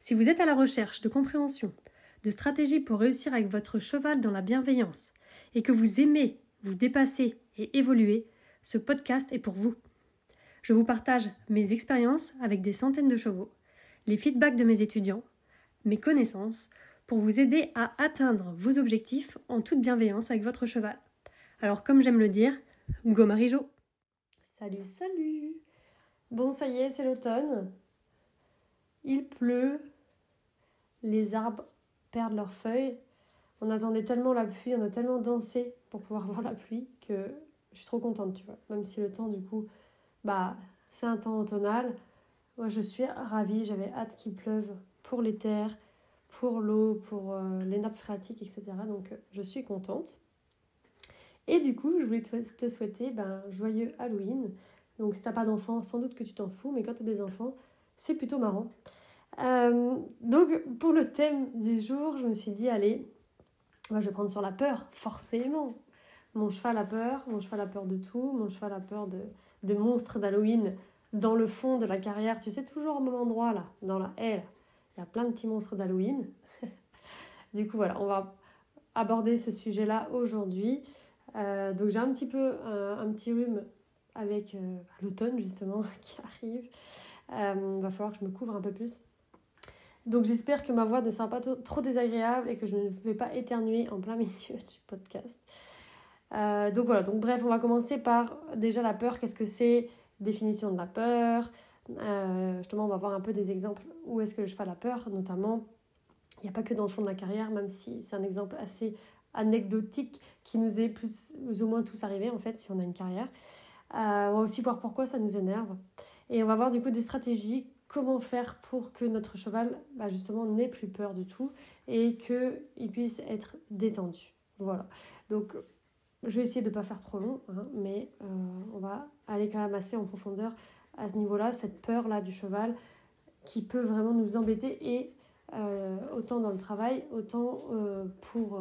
Si vous êtes à la recherche de compréhension, de stratégies pour réussir avec votre cheval dans la bienveillance et que vous aimez vous dépasser et évoluer, ce podcast est pour vous. Je vous partage mes expériences avec des centaines de chevaux, les feedbacks de mes étudiants, mes connaissances, pour vous aider à atteindre vos objectifs en toute bienveillance avec votre cheval. Alors comme j'aime le dire, go Marie-Jo Salut, salut Bon, ça y est, c'est l'automne. Il pleut. Les arbres perdent leurs feuilles. On attendait tellement la pluie, on a tellement dansé pour pouvoir voir la pluie que je suis trop contente, tu vois. Même si le temps, du coup, bah, c'est un temps automnal. Moi, je suis ravie. J'avais hâte qu'il pleuve pour les terres, pour l'eau, pour euh, les nappes phréatiques, etc. Donc, je suis contente. Et du coup, je voulais te souhaiter ben, joyeux Halloween. Donc si t'as pas d'enfants, sans doute que tu t'en fous, mais quand tu as des enfants, c'est plutôt marrant. Euh, donc pour le thème du jour, je me suis dit, allez, je vais prendre sur la peur, forcément. Mon cheval a peur, mon cheval a peur de tout, mon cheval a peur de, de monstres d'Halloween dans le fond de la carrière, tu sais, toujours au même endroit là, dans la haie, il y a plein de petits monstres d'Halloween. du coup, voilà, on va aborder ce sujet-là aujourd'hui. Euh, donc j'ai un petit peu un petit rhume avec euh, l'automne justement qui arrive. Il va falloir que je me couvre un peu plus. Donc j'espère que ma voix ne sera pas trop désagréable et que je ne vais pas éternuer en plein milieu du podcast. Euh, donc voilà, donc bref, on va commencer par déjà la peur. Qu'est-ce que c'est Définition de la peur? justement, on va voir un peu des exemples où est-ce que le cheval a peur, notamment. Il n'y a pas que dans le fond de la carrière, même si c'est un exemple assez anecdotique qui nous est plus, plus, ou moins tous arrivé en fait si on a une carrière. Euh, on va aussi voir pourquoi ça nous énerve. Et on va voir du coup des stratégies, comment faire pour que notre cheval bah, justement n'ait plus peur du tout et qu'il puisse être détendu. Voilà. Donc je vais essayer de ne pas faire trop long, hein, mais euh, on va aller quand même assez en profondeur à ce niveau-là, cette peur-là du cheval qui peut vraiment nous embêter et euh, autant dans le travail, autant pour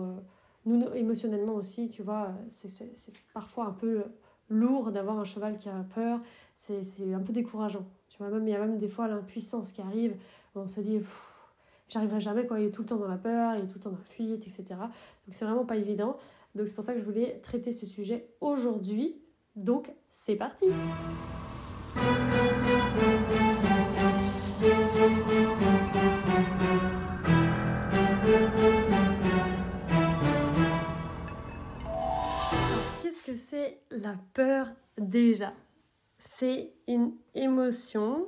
nous émotionnellement aussi, tu vois, c'est parfois un peu lourd d'avoir un cheval qui a peur. C'est un peu décourageant. Il y a même des fois l'impuissance qui arrive. On se dit, j'arriverai jamais, quoi. Il est tout le temps dans la peur, il est tout le temps dans la fuite, etc. Donc c'est vraiment pas évident. Donc c'est pour ça que je voulais traiter ce sujet aujourd'hui. Donc c'est parti! c'est la peur déjà? C'est une émotion.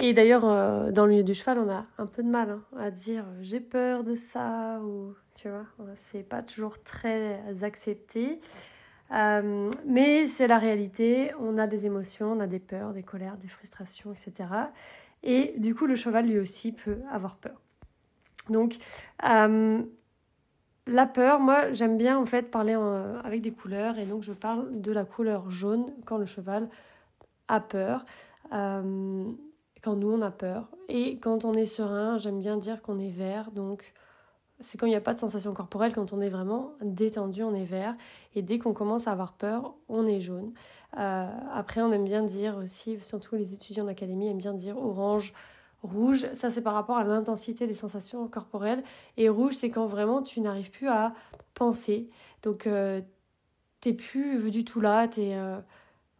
Et d'ailleurs, euh, dans le milieu du cheval, on a un peu de mal hein, à dire euh, j'ai peur de ça ou tu vois, c'est pas toujours très accepté. Euh, mais c'est la réalité, on a des émotions, on a des peurs, des colères, des frustrations, etc. Et du coup, le cheval lui aussi peut avoir peur. Donc, la peur, moi j'aime bien en fait parler avec des couleurs et donc je parle de la couleur jaune quand le cheval a peur, euh, quand nous on a peur. Et quand on est serein, j'aime bien dire qu'on est vert, donc c'est quand il n'y a pas de sensation corporelle, quand on est vraiment détendu, on est vert. Et dès qu'on commence à avoir peur, on est jaune. Euh, après, on aime bien dire aussi, surtout les étudiants d'académie aiment bien dire orange, Rouge, ça c'est par rapport à l'intensité des sensations corporelles. Et rouge, c'est quand vraiment tu n'arrives plus à penser. Donc euh, t'es plus du tout là, t'es... Euh,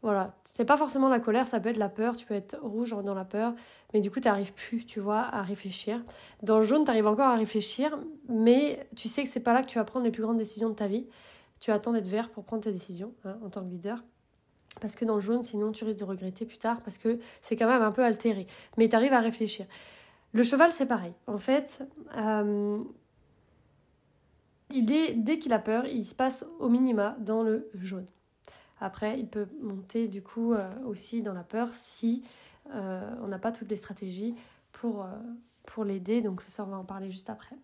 voilà, c'est pas forcément la colère, ça peut être la peur, tu peux être rouge dans la peur, mais du coup, tu n'arrives plus, tu vois, à réfléchir. Dans le jaune, tu arrives encore à réfléchir, mais tu sais que c'est pas là que tu vas prendre les plus grandes décisions de ta vie. Tu attends d'être vert pour prendre tes décisions hein, en tant que leader parce que dans le jaune, sinon tu risques de regretter plus tard parce que c'est quand même un peu altéré. Mais tu arrives à réfléchir. Le cheval, c'est pareil. En fait, euh, il est, dès qu'il a peur, il se passe au minima dans le jaune. Après, il peut monter du coup euh, aussi dans la peur si euh, on n'a pas toutes les stratégies pour, pour l'aider. Donc ça, on va en parler juste après.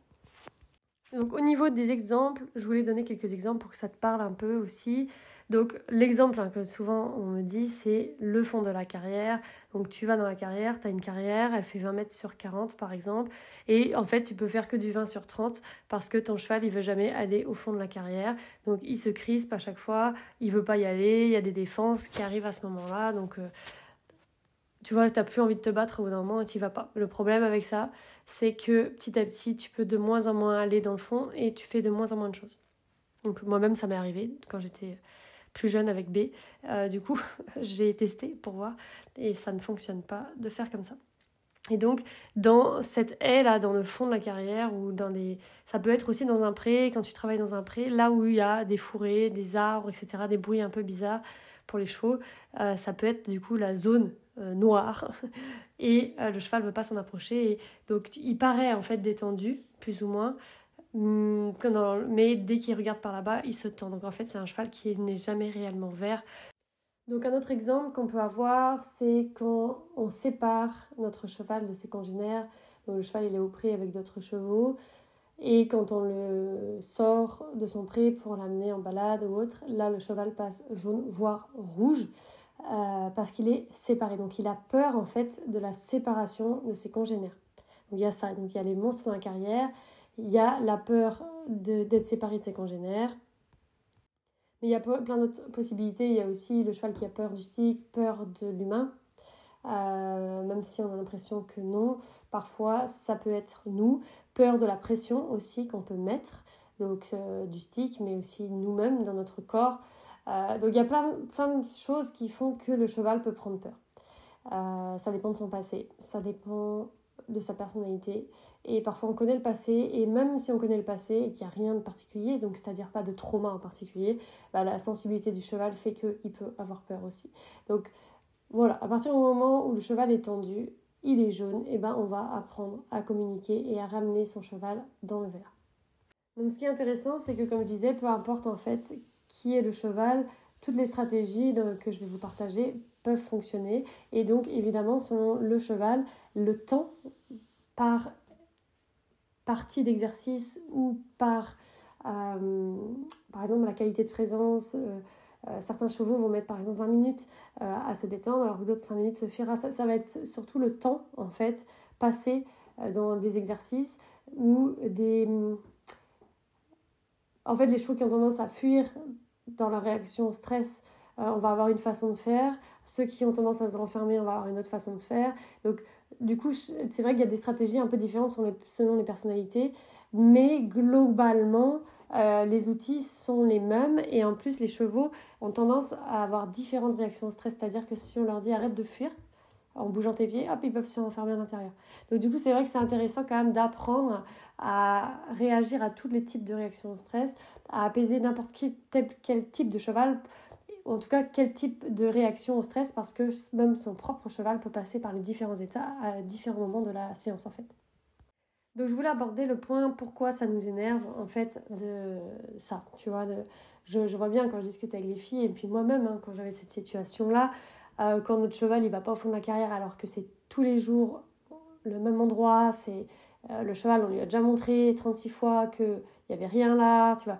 Donc au niveau des exemples, je voulais donner quelques exemples pour que ça te parle un peu aussi. Donc l'exemple hein, que souvent on me dit, c'est le fond de la carrière. Donc tu vas dans la carrière, tu as une carrière, elle fait 20 mètres sur 40 par exemple, et en fait tu peux faire que du 20 sur 30 parce que ton cheval il veut jamais aller au fond de la carrière. Donc il se crispe à chaque fois, il veut pas y aller, il y a des défenses qui arrivent à ce moment-là. Donc euh, tu vois, tu n'as plus envie de te battre au bout d'un moment et tu vas pas. Le problème avec ça, c'est que petit à petit, tu peux de moins en moins aller dans le fond et tu fais de moins en moins de choses. Donc moi-même, ça m'est arrivé quand j'étais plus jeune avec B. Euh, du coup, j'ai testé pour voir et ça ne fonctionne pas de faire comme ça. Et donc, dans cette haie là, dans le fond de la carrière, ou dans des. Ça peut être aussi dans un pré, quand tu travailles dans un pré, là où il y a des fourrés, des arbres, etc., des bruits un peu bizarres pour les chevaux, euh, ça peut être du coup la zone euh, noir et le cheval ne veut pas s'en approcher. Et donc il paraît en fait détendu, plus ou moins, mais dès qu'il regarde par là-bas, il se tend. Donc en fait c'est un cheval qui n'est jamais réellement vert. Donc un autre exemple qu'on peut avoir, c'est quand on sépare notre cheval de ses congénères. Donc le cheval il est au pré avec d'autres chevaux. Et quand on le sort de son pré pour l'amener en balade ou autre, là le cheval passe jaune, voire rouge. Euh, parce qu'il est séparé. Donc il a peur en fait de la séparation de ses congénères. Donc il y a ça, donc il y a les monstres dans la carrière, il y a la peur d'être séparé de ses congénères. Mais il y a plein d'autres possibilités. Il y a aussi le cheval qui a peur du stick, peur de l'humain. Euh, même si on a l'impression que non, parfois ça peut être nous. Peur de la pression aussi qu'on peut mettre, donc euh, du stick, mais aussi nous-mêmes dans notre corps. Euh, donc il y a plein, plein de choses qui font que le cheval peut prendre peur. Ça dépend de son passé, ça dépend de sa personnalité. Et parfois on connaît le passé, et même si on connaît le passé et qu'il n'y a rien de particulier, donc c'est-à-dire pas de trauma en particulier, bah, la sensibilité du cheval fait qu'il peut avoir peur aussi. Donc voilà, à partir du moment où le cheval est tendu, il est jaune, et ben on va apprendre à communiquer et à ramener son cheval dans le verre. Donc ce qui est intéressant, c'est que comme je disais, peu importe en fait qui est le cheval, toutes les stratégies que je vais vous partager peuvent fonctionner. Et donc, évidemment, selon le cheval, le temps par partie d'exercice ou par, euh, par exemple, la qualité de présence. Euh, euh, certains chevaux vont mettre par exemple 20 minutes à se détendre, alors que d'autres 5 minutes se suffira. Ça, va être surtout le temps, en fait, passé dans des exercices ou des... En fait, les chevaux qui ont tendance à fuir dans la réaction au stress, on va avoir une façon de faire. Ceux qui ont tendance à se renfermer, on va avoir une autre façon de faire. Donc, du coup, c'est vrai qu'il y a des stratégies un peu différentes selon les personnalités, mais globalement, euh, les outils sont les mêmes et en plus, les chevaux ont tendance à avoir différentes réactions au stress, c'est-à-dire que si on leur dit arrête de fuir, en bougeant tes pieds, hop, ils peuvent se renfermer à l'intérieur. Donc du coup, c'est vrai que c'est intéressant quand même d'apprendre à réagir à tous les types de réactions au stress, à apaiser n'importe quel type de cheval, en tout cas quel type de réaction au stress, parce que même son propre cheval peut passer par les différents états à différents moments de la séance en fait. Donc je voulais aborder le point pourquoi ça nous énerve en fait de ça, tu vois. Je, vois bien quand je discute avec les filles et puis moi-même hein, quand j'avais cette situation-là, euh, quand notre cheval il va pas au fond de la carrière alors que c'est tous les jours le même endroit, c'est euh, le cheval, on lui a déjà montré 36 fois qu'il n'y avait rien là, tu vois.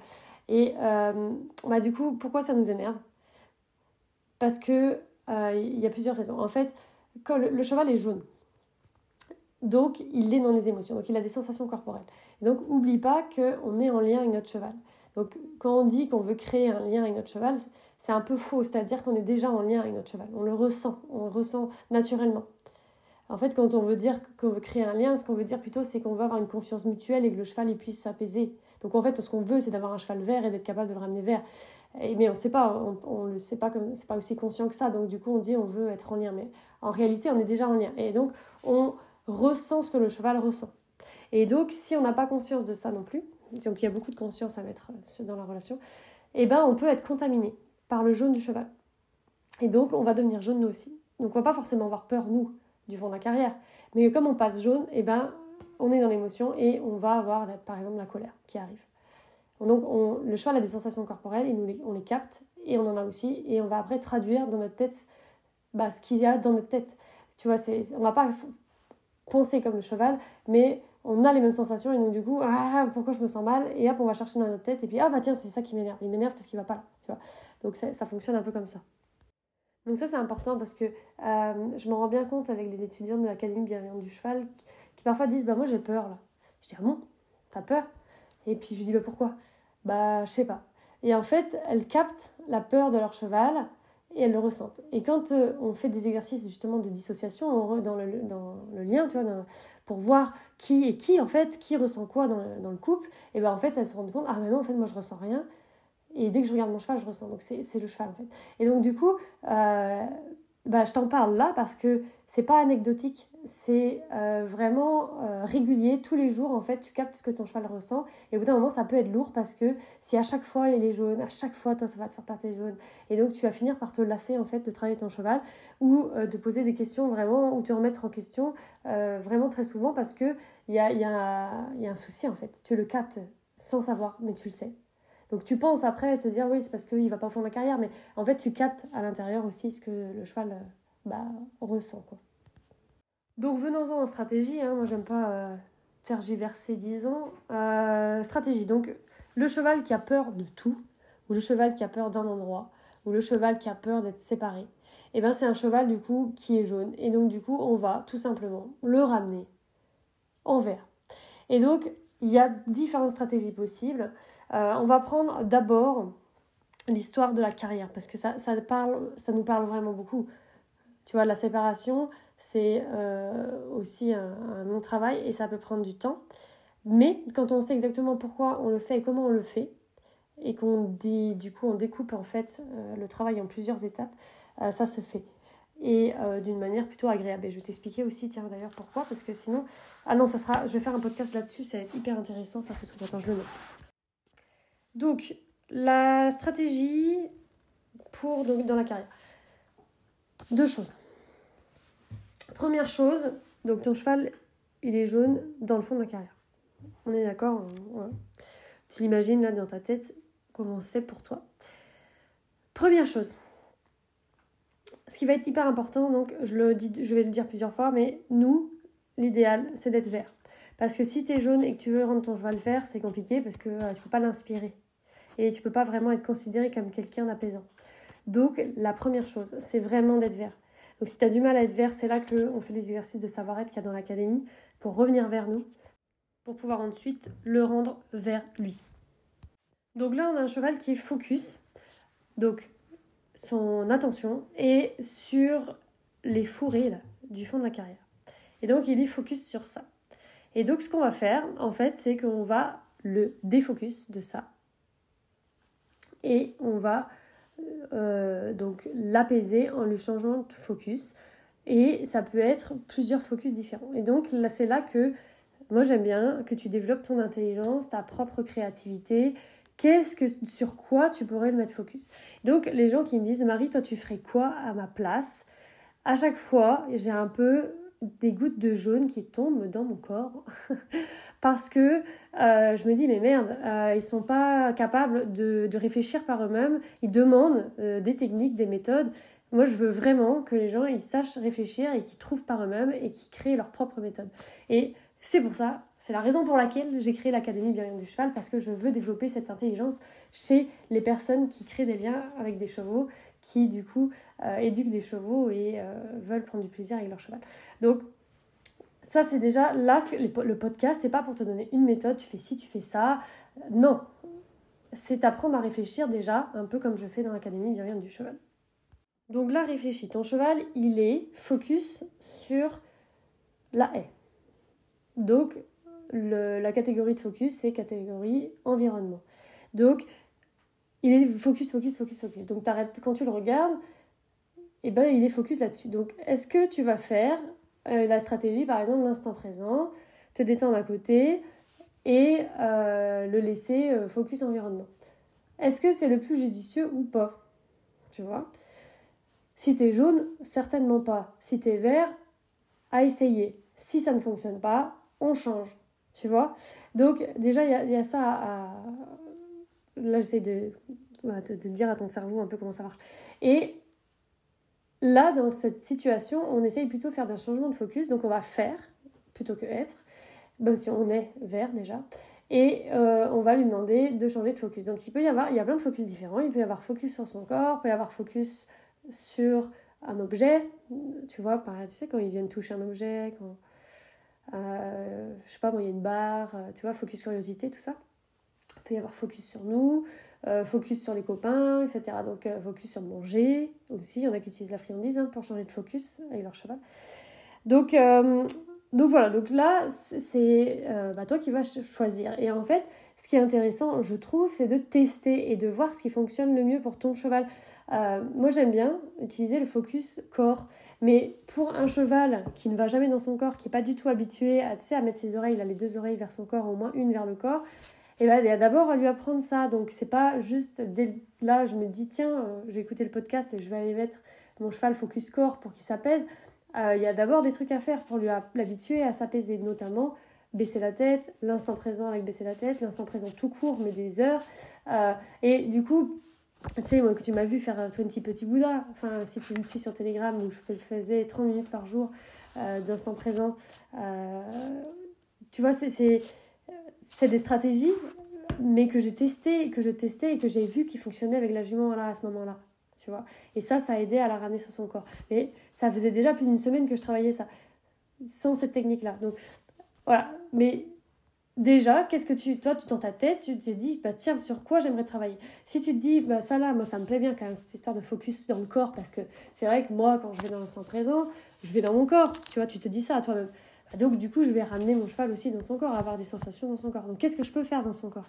Et euh, bah, du coup, pourquoi ça nous énerve? Parce que il y a plusieurs raisons. En fait, le, cheval est jaune, donc il est dans les émotions, donc il a des sensations corporelles. Et donc, oublie pas qu'on est en lien avec notre cheval. Donc quand on dit qu'on veut créer un lien avec notre cheval, c'est un peu faux, c'est-à-dire qu'on est déjà en lien avec notre cheval, on le ressent, on le ressent naturellement. En fait, quand on veut dire qu'on veut créer un lien, ce qu'on veut dire plutôt, c'est qu'on veut avoir une confiance mutuelle et que le cheval il puisse s'apaiser. Donc en fait, ce qu'on veut, c'est d'avoir un cheval vert et d'être capable de le ramener vert. mais on ne sait pas, on, ne le sait pas comme c'est pas aussi conscient que ça. Donc du coup, on dit on veut être en lien, mais en réalité, on est déjà en lien. Et donc on ressent ce que le cheval ressent. Et donc, si on n'a pas conscience de ça non plus, donc il y a beaucoup de conscience à mettre dans la relation, eh ben on peut être contaminé par le jaune du cheval. Et donc on va devenir jaune nous aussi. Donc on va pas forcément avoir peur nous du fond de la carrière, mais comme on passe jaune, eh ben on est dans l'émotion et on va avoir par exemple la colère qui arrive. Donc on, le cheval a des sensations corporelles et nous on les capte et on en a aussi et on va après traduire dans notre tête bah, ce qu'il y a dans notre tête. Tu vois, c'est, on va pas penser comme le cheval, mais on a les mêmes sensations et donc du coup, ah, pourquoi je me sens mal Et hop, on va chercher dans notre tête et puis, ah bah tiens, c'est ça qui m'énerve. Il m'énerve parce qu'il va pas là, tu vois. Donc ça, ça, fonctionne un peu comme ça. Donc ça, c'est important parce que euh, je m'en rends bien compte avec les étudiants de l'Académie bienveillante du cheval qui parfois disent, bah moi j'ai peur là. Je dis, ah bon, t'as peur? Et puis je lui dis, bah pourquoi? Bah je sais pas. Et en fait, elles captent la peur de leur cheval et elles le ressentent. Et quand euh, on fait des exercices justement de dissociation on dans, le, dans le lien, tu vois, pour voir qui est qui en fait, qui ressent quoi dans le, dans le couple, et ben en fait elles se rendent compte, ah mais non en fait moi je ressens rien, et dès que je regarde mon cheval je ressens, donc c'est le cheval en fait. Et donc du coup, euh, bah, je t'en parle là parce que c'est pas anecdotique, c'est euh, vraiment euh, régulier, tous les jours en fait, tu captes ce que ton cheval ressent. Et au bout d'un moment ça peut être lourd parce que si à chaque fois il est jaune, à chaque fois toi ça va te faire partir jaune. Et donc tu vas finir par te lasser en fait de travailler ton cheval ou euh, de poser des questions vraiment ou te remettre en question vraiment très souvent parce que il y a, y, a, y a un souci en fait, tu le captes sans savoir mais tu le sais. Donc tu penses après te dire oui c'est parce qu'il va pas faire ma carrière mais en fait tu captes à l'intérieur aussi ce que le cheval bah, ressent quoi. Donc venons-en en stratégie, hein. moi j'aime pas euh, tergiverser 10 ans. Euh, stratégie, donc le cheval qui a peur de tout, ou le cheval qui a peur d'un endroit, ou le cheval qui a peur d'être séparé, eh ben c'est un cheval du coup qui est jaune. Et donc du coup on va tout simplement le ramener en vert. Et donc il y a différentes stratégies possibles. Euh, on va prendre d'abord l'histoire de la carrière, parce que ça, ça, parle, ça nous parle vraiment beaucoup. Tu vois, la séparation, c'est euh, aussi un, long travail et ça peut prendre du temps. Mais quand on sait exactement pourquoi on le fait et comment on le fait, et qu'on dit, du coup, on découpe en fait euh, le travail en plusieurs étapes, ça se fait. Et d'une manière plutôt agréable. Et je vais t'expliquer aussi, tiens d'ailleurs, pourquoi, parce que sinon. Ah non, ça sera. Je vais faire un podcast là-dessus, ça va être hyper intéressant, ça se trouve. Attends, je le note. Donc, la stratégie pour donc, dans la carrière. Deux choses. Première chose, donc ton cheval, il est jaune dans le fond de la carrière. On est d'accord Tu l'imagines là dans ta tête comment c'est pour toi. Première chose, ce qui va être hyper important, donc je, le dis, je vais le dire plusieurs fois, mais nous, l'idéal, c'est d'être vert. Parce que si tu es jaune et que tu veux rendre ton cheval vert, c'est compliqué parce que euh, tu peux pas l'inspirer. Et tu peux pas vraiment être considéré comme quelqu'un d'apaisant. Donc, la première chose, c'est vraiment d'être vert. Donc si tu as du mal à être vert, c'est là qu'on fait les exercices de savoir-être qu'il y a dans l'académie pour revenir vers nous, pour pouvoir ensuite le rendre vers lui. Donc là, on a un cheval qui est focus. Donc son attention est sur les fourrés du fond de la carrière. Et donc il est focus sur ça. Et donc ce qu'on va faire, en fait, c'est qu'on va le défocus de ça. Et on va euh, donc l'apaiser en lui changeant de focus. Et ça peut être plusieurs focus différents. Et donc là, c'est là que moi j'aime bien que tu développes ton intelligence, ta propre créativité. Qu'est-ce que sur quoi tu pourrais le mettre focus? Donc les gens qui me disent Marie, toi tu ferais quoi à ma place? À chaque fois, j'ai un peu des gouttes de jaune qui tombent dans mon corps parce que euh, je me dis mais merde, euh, ils sont pas capables de, réfléchir par eux-mêmes, ils demandent euh, des techniques, des méthodes. Moi, je veux vraiment que les gens ils sachent réfléchir et qu'ils trouvent par eux-mêmes et qu'ils créent leur propre méthode. Et c'est pour ça, c'est la raison pour laquelle j'ai créé l'Académie Bienveillante du Cheval, parce que je veux développer cette intelligence chez les personnes qui créent des liens avec des chevaux, qui du coup éduquent des chevaux et veulent prendre du plaisir avec leur cheval. Donc ça, c'est déjà là, le podcast, c'est pas pour te donner une méthode, tu fais ci, tu fais ça. Non. C'est apprendre à réfléchir déjà, un peu comme je fais dans l'Académie bienveillante du cheval. Donc là, réfléchis. Ton cheval, il est focus sur la haie. Donc, la catégorie de focus, c'est catégorie environnement. Donc, il est focus, focus, focus, focus. Donc, quand tu le regardes, eh ben, il est focus là-dessus. Donc, est-ce que tu vas faire euh, la stratégie, par exemple, l'instant présent, te détendre à côté et euh, le laisser euh, focus environnement? Est-ce que c'est le plus judicieux ou pas? Tu vois? Si tu es jaune, certainement pas. Si tu es vert, à essayer. Si ça ne fonctionne pas, on change. Tu vois? Donc, déjà, il y, a ça à. Là, j'essaie de, de, dire à ton cerveau un peu comment ça marche. Et Là, dans cette situation, on essaye plutôt de faire un changement de focus. Donc, on va faire plutôt que être, même si on est vert déjà. Et euh, on va lui demander de changer de focus. Donc il peut y avoir, il y a plein de focus différents. Il peut y avoir focus sur son corps, il peut y avoir focus sur un objet. Tu vois, pareil, tu sais, quand ils viennent toucher un objet, quand, euh, je sais pas, moi, il y a une barre, euh, tu vois, focus curiosité, tout ça. Il peut y avoir focus sur nous, focus sur les copains, etc. Donc focus sur manger aussi. Il y en a qui utilisent la friandise hein, pour changer de focus avec leur cheval. Donc donc voilà, donc là, c'est euh, bah, toi qui vas choisir. Et en fait, ce qui est intéressant, je trouve, c'est de tester et de voir ce qui fonctionne le mieux pour ton cheval. Euh, moi, j'aime bien utiliser le focus corps. Mais pour un cheval qui ne va jamais dans son corps, qui n'est pas du tout habitué à, à mettre ses oreilles, il a les deux oreilles vers son corps, au moins une vers le corps, et eh ben, il y a d'abord à lui apprendre ça. Donc, c'est pas juste dès là, je me dis, tiens, euh, je vais écouter le podcast et je vais aller mettre mon cheval focus corps pour qu'il s'apaise. Euh, il y a d'abord des trucs à faire pour lui l'habituer à s'apaiser, notamment baisser la tête, l'instant présent avec baisser la tête, l'instant présent tout court, mais des heures. Et du coup, tu sais, moi que tu m'as vu faire 20 euh, petits Bouddha, enfin, si tu me suis sur Telegram où je faisais 30 minutes par jour d'instant présent, tu vois, c'est des stratégies, mais que j'ai testées, que je testais et que j'ai vu qui fonctionnaient avec la jument là, à ce moment-là tu vois. Et ça, ça a aidé à la ramener sur son corps. Mais ça faisait déjà plus d'une semaine que je travaillais ça, sans cette technique-là. Donc, voilà. Mais déjà, qu'est-ce que tu, toi, dans ta tête, tu te dis, bah tiens, sur quoi j'aimerais travailler? Si tu te dis, bah ça là, moi, ça me plaît bien quand même, cette histoire de focus dans le corps, parce que c'est vrai que moi, quand je vais dans l'instant présent, je vais dans mon corps, tu vois, tu te dis ça à toi-même. Bah, donc, du coup, je vais ramener mon cheval aussi dans son corps, avoir des sensations dans son corps. Donc, qu'est-ce que je peux faire dans son corps?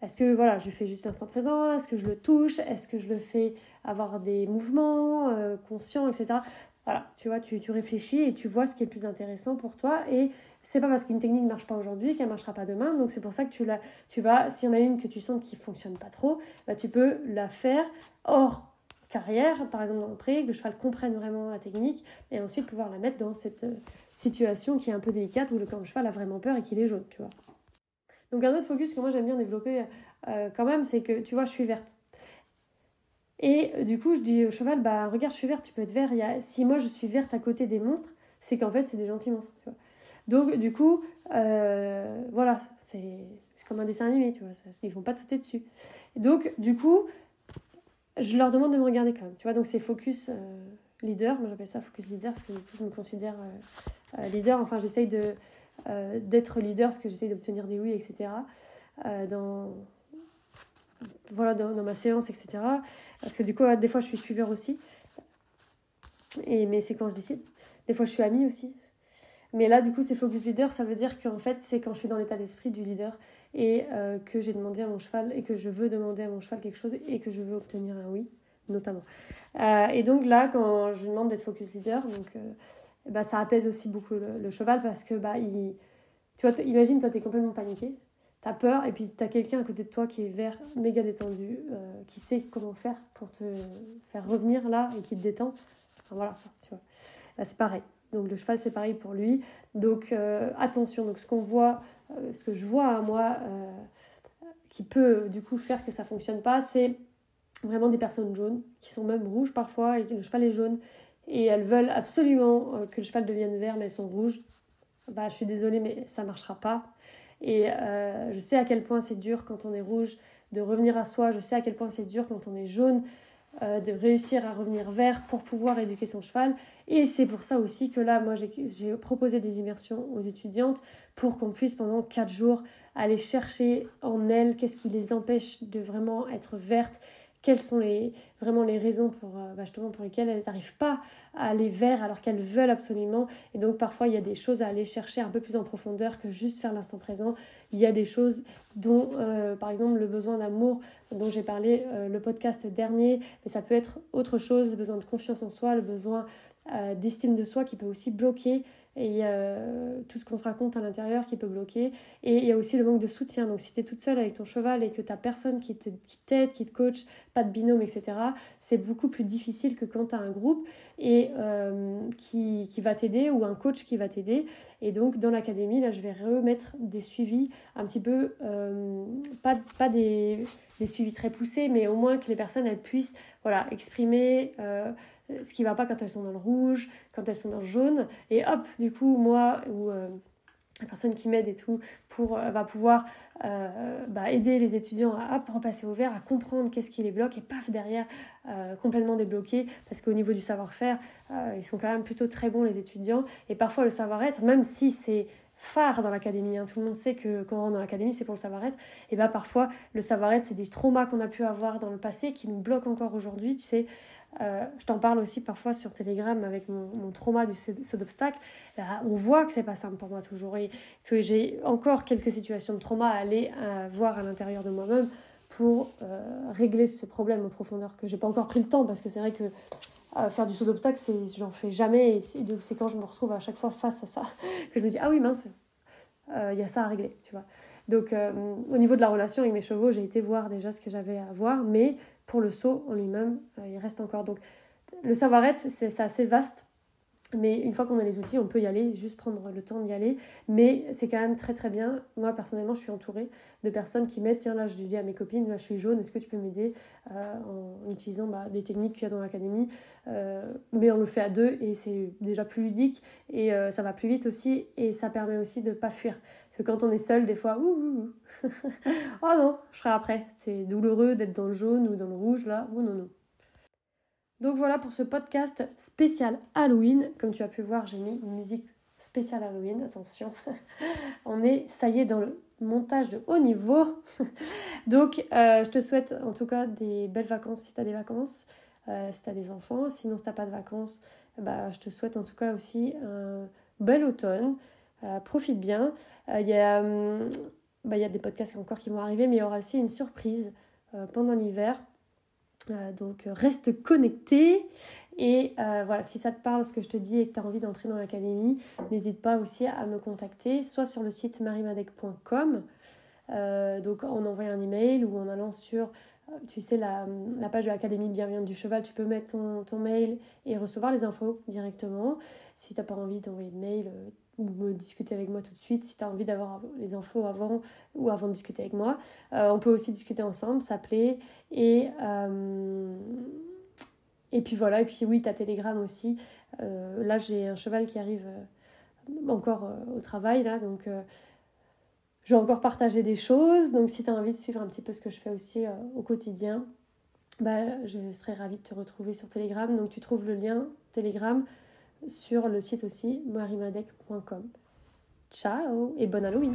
Est-ce que voilà, je fais juste l'instant présent? Est-ce que je le touche? Est-ce que je le fais avoir des mouvements euh, conscients, etc. Voilà, tu vois, tu, tu, réfléchis et tu vois ce qui est le plus intéressant pour toi. Et c'est pas parce qu'une technique ne marche pas aujourd'hui qu'elle ne marchera pas demain. Donc c'est pour ça que tu, la, tu vas, s'il y en a une que tu sens qui ne fonctionne pas trop, bah, tu peux la faire hors carrière, par exemple dans le pré, que le cheval comprenne vraiment la technique et ensuite pouvoir la mettre dans cette euh, situation qui est un peu délicate où le, cheval a vraiment peur et qu'il est jaune, tu vois. Donc un autre focus que moi j'aime bien développer euh, quand même, c'est que tu vois, je suis verte. Et euh, du coup, je dis au cheval, bah regarde, je suis verte, tu peux être vert. Il y a... Si moi je suis verte à côté des monstres, c'est qu'en fait c'est des gentils monstres. Donc du coup, euh, voilà, c'est comme un dessin animé, tu vois, ça, ils vont pas te sauter dessus. Donc du coup, je leur demande de me regarder quand même, tu vois. Donc c'est focus leader, moi j'appelle ça focus leader parce que du coup je me considère leader. Enfin, j'essaye euh, d'être leader, parce que j'essaye d'obtenir des oui, etc. Euh, dans, voilà, dans, ma séance, etc. Parce que du coup, des fois, je suis suiveur aussi. Et, mais c'est quand je décide. Des fois, je suis amie aussi. Mais là, du coup, c'est focus leader, ça veut dire qu'en fait, c'est quand je suis dans l'état d'esprit du leader et euh, que j'ai demandé à mon cheval et que je veux demander à mon cheval quelque chose et que je veux obtenir un oui, notamment. et donc là, quand je demande d'être focus leader, donc bah, ça apaise aussi beaucoup le, cheval parce que, bah, il, tu vois, imagine, toi, tu es complètement paniqué, tu as peur, et puis tu as quelqu'un à côté de toi qui est vert, méga détendu, euh, qui sait comment faire pour te faire revenir là et qui te détend. Voilà, tu vois. Là, c'est pareil. Donc le cheval, c'est pareil pour lui. Donc euh, attention, donc ce qu'on voit, euh, ce que je vois à moi, qui peut du coup faire que ça fonctionne pas, c'est vraiment des personnes jaunes, qui sont même rouges parfois, et le cheval est jaune, et elles veulent absolument euh, que le cheval devienne vert, mais elles sont rouges. Bah, je suis désolée, mais ça ne marchera pas. Et euh, je sais à quel point c'est dur quand on est rouge de revenir à soi. Je sais à quel point c'est dur quand on est jaune euh, de réussir à revenir vert pour pouvoir éduquer son cheval. Et c'est pour ça aussi que là, moi, j'ai proposé des immersions aux étudiantes pour qu'on puisse pendant 4 jours aller chercher en elles qu'est-ce qui les empêche de vraiment être vertes quelles sont les, vraiment les raisons pour, euh, bah, justement pour lesquelles elles n'arrivent pas à aller vers alors qu'elles veulent absolument. Et donc parfois il y a des choses à aller chercher un peu plus en profondeur que juste faire l'instant présent. Il y a des choses dont, euh, par exemple, le besoin d'amour dont j'ai parlé euh, le podcast dernier, mais ça peut être autre chose, le besoin de confiance en soi, le besoin d'estime de soi qui peut aussi bloquer et il y a tout ce qu'on se raconte à l'intérieur qui peut bloquer. Et il y a aussi le manque de soutien. Donc si tu es toute seule avec ton cheval et que tu personne qui t'aide, qui, qui te coach, pas de binôme, etc., c'est beaucoup plus difficile que quand tu as un groupe et, euh, qui, qui, va t'aider ou un coach qui va t'aider. Et donc dans l'académie, là, je vais remettre des suivis un petit peu, euh, pas, pas des, des, suivis très poussés, mais au moins que les personnes elles puissent voilà, exprimer. Euh, ce qui va pas quand elles sont dans le rouge, quand elles sont dans le jaune. Et hop, du coup, moi ou la personne qui m'aide et tout pour, va pouvoir bah, aider les étudiants à repasser au vert, à comprendre qu'est-ce qui les bloque et paf, derrière, complètement débloquer. Parce qu'au niveau du savoir-faire, ils sont quand même plutôt très bons, les étudiants. Et parfois, le savoir-être, même si c'est phare dans l'académie. Hein. Tout le monde sait que quand on rentre dans l'académie, c'est pour le savoir-être. Et bien parfois, le savoir-être, c'est des traumas qu'on a pu avoir dans le passé qui nous bloquent encore aujourd'hui. Tu sais, euh, je t'en parle aussi parfois sur Telegram avec mon, trauma du saut d'obstacle. on voit que c'est pas simple pour moi toujours et que j'ai encore quelques situations de trauma à aller euh, voir à l'intérieur de moi-même pour euh, régler ce problème en profondeur que j'ai pas encore pris le temps parce que c'est vrai que faire du saut d'obstacle, j'en fais jamais. Et c'est, quand je me retrouve à chaque fois face à ça que je me dis Ah oui, mince, il y a ça à régler, tu vois. Donc, au niveau de la relation avec mes chevaux, j'ai été voir déjà ce que j'avais à voir, mais pour le saut en lui-même, euh, il reste encore. Donc, le savoir-être, c'est assez vaste. Mais une fois qu'on a les outils, on peut y aller, juste prendre le temps d'y aller. Mais c'est quand même très très bien. Moi personnellement, je suis entourée de personnes qui m'aident. Tiens, là, je dis à mes copines, là, je suis jaune, est-ce que tu peux m'aider euh, en utilisant bah, des techniques qu'il y a dans l'académie euh, Mais on le fait à deux et c'est déjà plus ludique et ça va plus vite aussi et ça permet aussi de ne pas fuir. Que quand on est seul, des fois, ouh, oh non, je ferai après. C'est douloureux d'être dans le jaune ou dans le rouge là. Oh non, non. Donc voilà pour ce podcast spécial Halloween. Comme tu as pu voir, j'ai mis une musique spéciale Halloween. Attention, on est, ça y est, dans le montage de haut niveau. Donc euh, je te souhaite en tout cas des belles vacances si tu as des vacances, euh, si tu as des enfants. Sinon, si tu pas de vacances, bah, je te souhaite en tout cas aussi un bel automne. Euh, profite bien. Il y, a, hum, bah, y a des podcasts encore qui vont arriver, mais il y aura aussi une surprise pendant l'hiver euh, donc euh, reste connecté et euh, voilà, si ça te parle ce que je te dis et que tu as envie d'entrer dans l'académie, n'hésite pas aussi à me contacter, soit sur le site marimadec.com, donc en envoyant un email ou en allant sur, tu sais, la, la page de l'Académie Bienveillante du Cheval, tu peux mettre ton, ton, mail et recevoir les infos directement. Si tu n'as pas envie d'envoyer de mail, ou me discuter avec moi tout de suite si tu as envie d'avoir les infos avant ou avant de discuter avec moi. Euh, on peut aussi discuter ensemble, s'appeler et euh, et puis voilà, et puis oui, tu as Telegram aussi. Euh, là, j'ai un cheval qui arrive encore au travail là, donc je vais encore partager des choses. Donc si tu as envie de suivre un petit peu ce que je fais aussi au quotidien, bah, je serais ravie de te retrouver sur Telegram. Donc tu trouves le lien Telegram sur le site aussi marimadec.com. Ciao et bon Halloween